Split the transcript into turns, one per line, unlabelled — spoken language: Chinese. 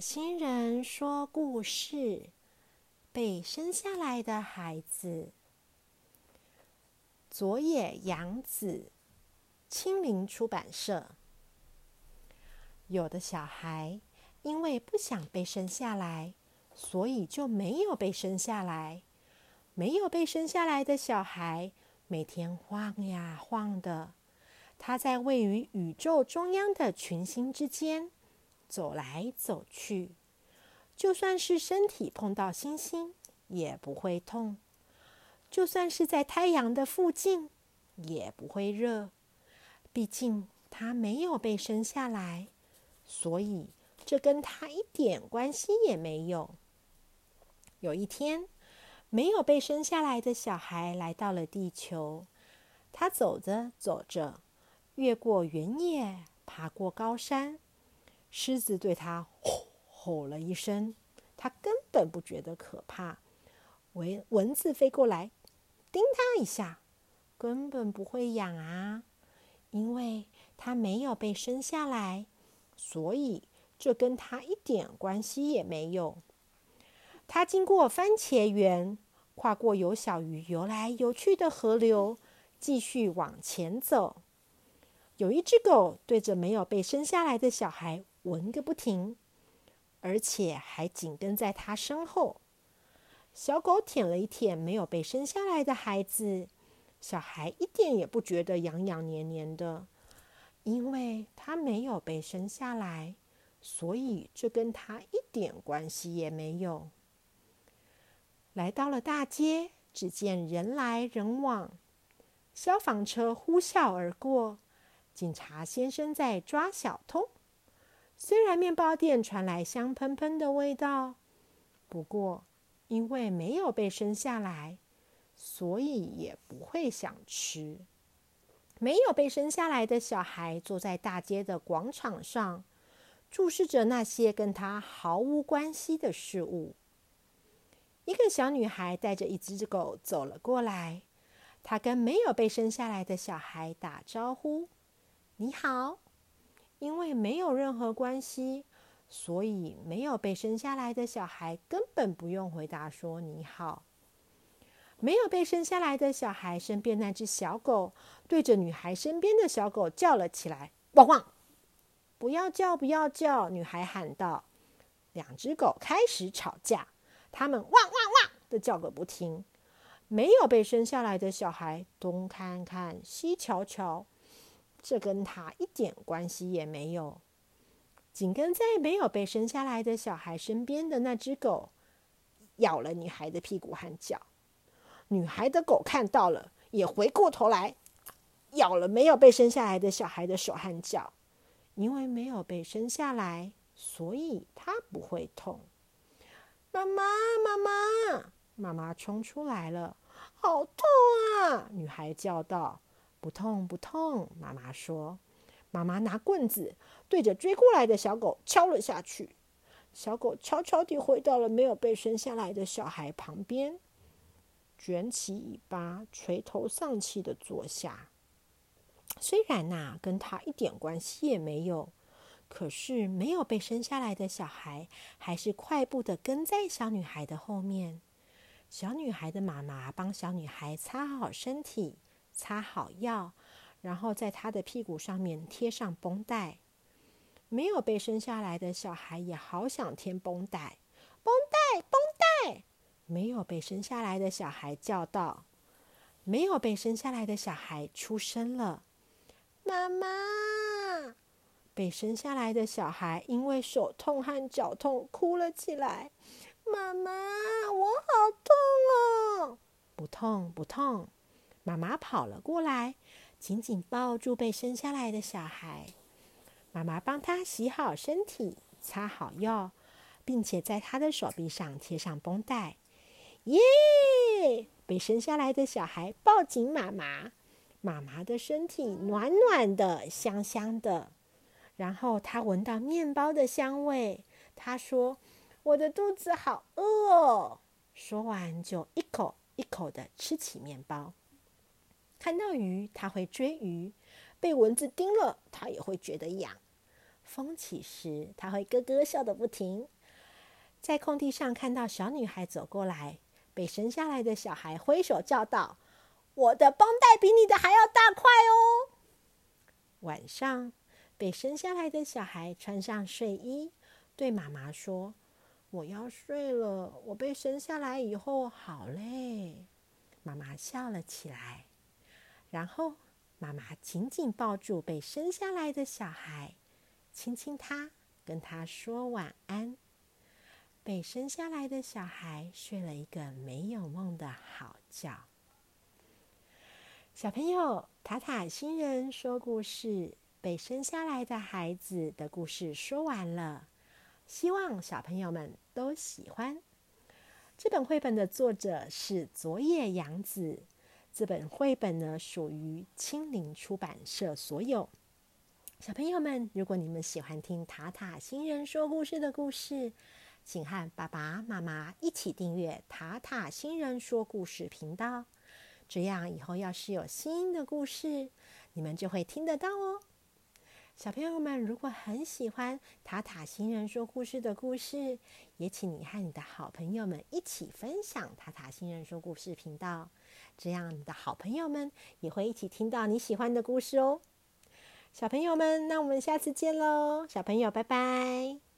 星人说故事：被生下来的孩子。佐野洋子，青林出版社。有的小孩因为不想被生下来，所以就没有被生下来。没有被生下来的小孩，每天晃呀晃的，他在位于宇宙中央的群星之间。走来走去，就算是身体碰到星星也不会痛；就算是在太阳的附近也不会热。毕竟他没有被生下来，所以这跟他一点关系也没有。有一天，没有被生下来的小孩来到了地球。他走着走着，越过原野，爬过高山。狮子对他吼吼了一声，他根本不觉得可怕。蚊蚊子飞过来，叮他一下，根本不会痒啊，因为他没有被生下来，所以这跟他一点关系也没有。他经过番茄园，跨过有小鱼游来游去的河流，继续往前走。有一只狗对着没有被生下来的小孩。闻个不停，而且还紧跟在他身后。小狗舔了一舔没有被生下来的孩子，小孩一点也不觉得痒痒黏黏的，因为他没有被生下来，所以这跟他一点关系也没有。来到了大街，只见人来人往，消防车呼啸而过，警察先生在抓小偷。虽然面包店传来香喷喷的味道，不过因为没有被生下来，所以也不会想吃。没有被生下来的小孩坐在大街的广场上，注视着那些跟他毫无关系的事物。一个小女孩带着一只狗走了过来，她跟没有被生下来的小孩打招呼：“你好。”因为没有任何关系，所以没有被生下来的小孩根本不用回答说“你好”。没有被生下来的小孩身边那只小狗对着女孩身边的小狗叫了起来：“汪汪！”不要叫，不要叫！女孩喊道。两只狗开始吵架，它们汪汪汪的叫个不停。没有被生下来的小孩东看看，西瞧瞧。这跟他一点关系也没有。紧跟在没有被生下来的小孩身边的那只狗，咬了女孩的屁股和脚。女孩的狗看到了，也回过头来咬了没有被生下来的小孩的手和脚。因为没有被生下来，所以它不会痛。妈妈，妈妈，妈妈冲出来了，好痛啊！女孩叫道。不痛不痛，妈妈说。妈妈拿棍子对着追过来的小狗敲了下去。小狗悄悄地回到了没有被生下来的小孩旁边，卷起尾巴，垂头丧气的坐下。虽然呐，跟他一点关系也没有，可是没有被生下来的小孩还是快步的跟在小女孩的后面。小女孩的妈妈帮小女孩擦好身体。擦好药，然后在他的屁股上面贴上绷带。没有被生下来的小孩也好想贴绷带，绷带，绷带。没有被生下来的小孩叫道：“没有被生下来的小孩出生了，妈妈。”被生下来的小孩因为手痛和脚痛哭了起来：“妈妈，我好痛哦！”不痛，不痛。妈妈跑了过来，紧紧抱住被生下来的小孩。妈妈帮他洗好身体，擦好药，并且在他的手臂上贴上绷带。耶！被生下来的小孩抱紧妈妈，妈妈的身体暖暖的、香香的。然后他闻到面包的香味，他说：“我的肚子好饿。”说完就一口一口的吃起面包。看到鱼，它会追鱼；被蚊子叮了，它也会觉得痒。风起时，他会咯咯笑个不停。在空地上看到小女孩走过来，被生下来的小孩挥手叫道：“我的绷带比你的还要大块哦！”晚上，被生下来的小孩穿上睡衣，对妈妈说：“我要睡了，我被生下来以后好累。”妈妈笑了起来，然后妈妈紧紧抱住被生下来的小孩，亲亲他，跟他说晚安。被生下来的小孩睡了一个没有梦的好觉。小朋友，塔塔星人说故事，被生下来的孩子的故事说完了，希望小朋友们都喜欢。这本绘本的作者是佐野洋子，这本绘本呢属于青林出版社所有。小朋友们，如果你们喜欢听塔塔星人说故事的故事，请和爸爸妈妈一起订阅塔塔新人说故事频道，这样以后要是有新的故事，你们就会听得到哦。小朋友们，如果很喜欢塔塔新人说故事的故事，也请你和你的好朋友们一起分享塔塔新人说故事频道，这样你的好朋友们也会一起听到你喜欢的故事哦。小朋友们，那我们下次见喽！小朋友，拜拜。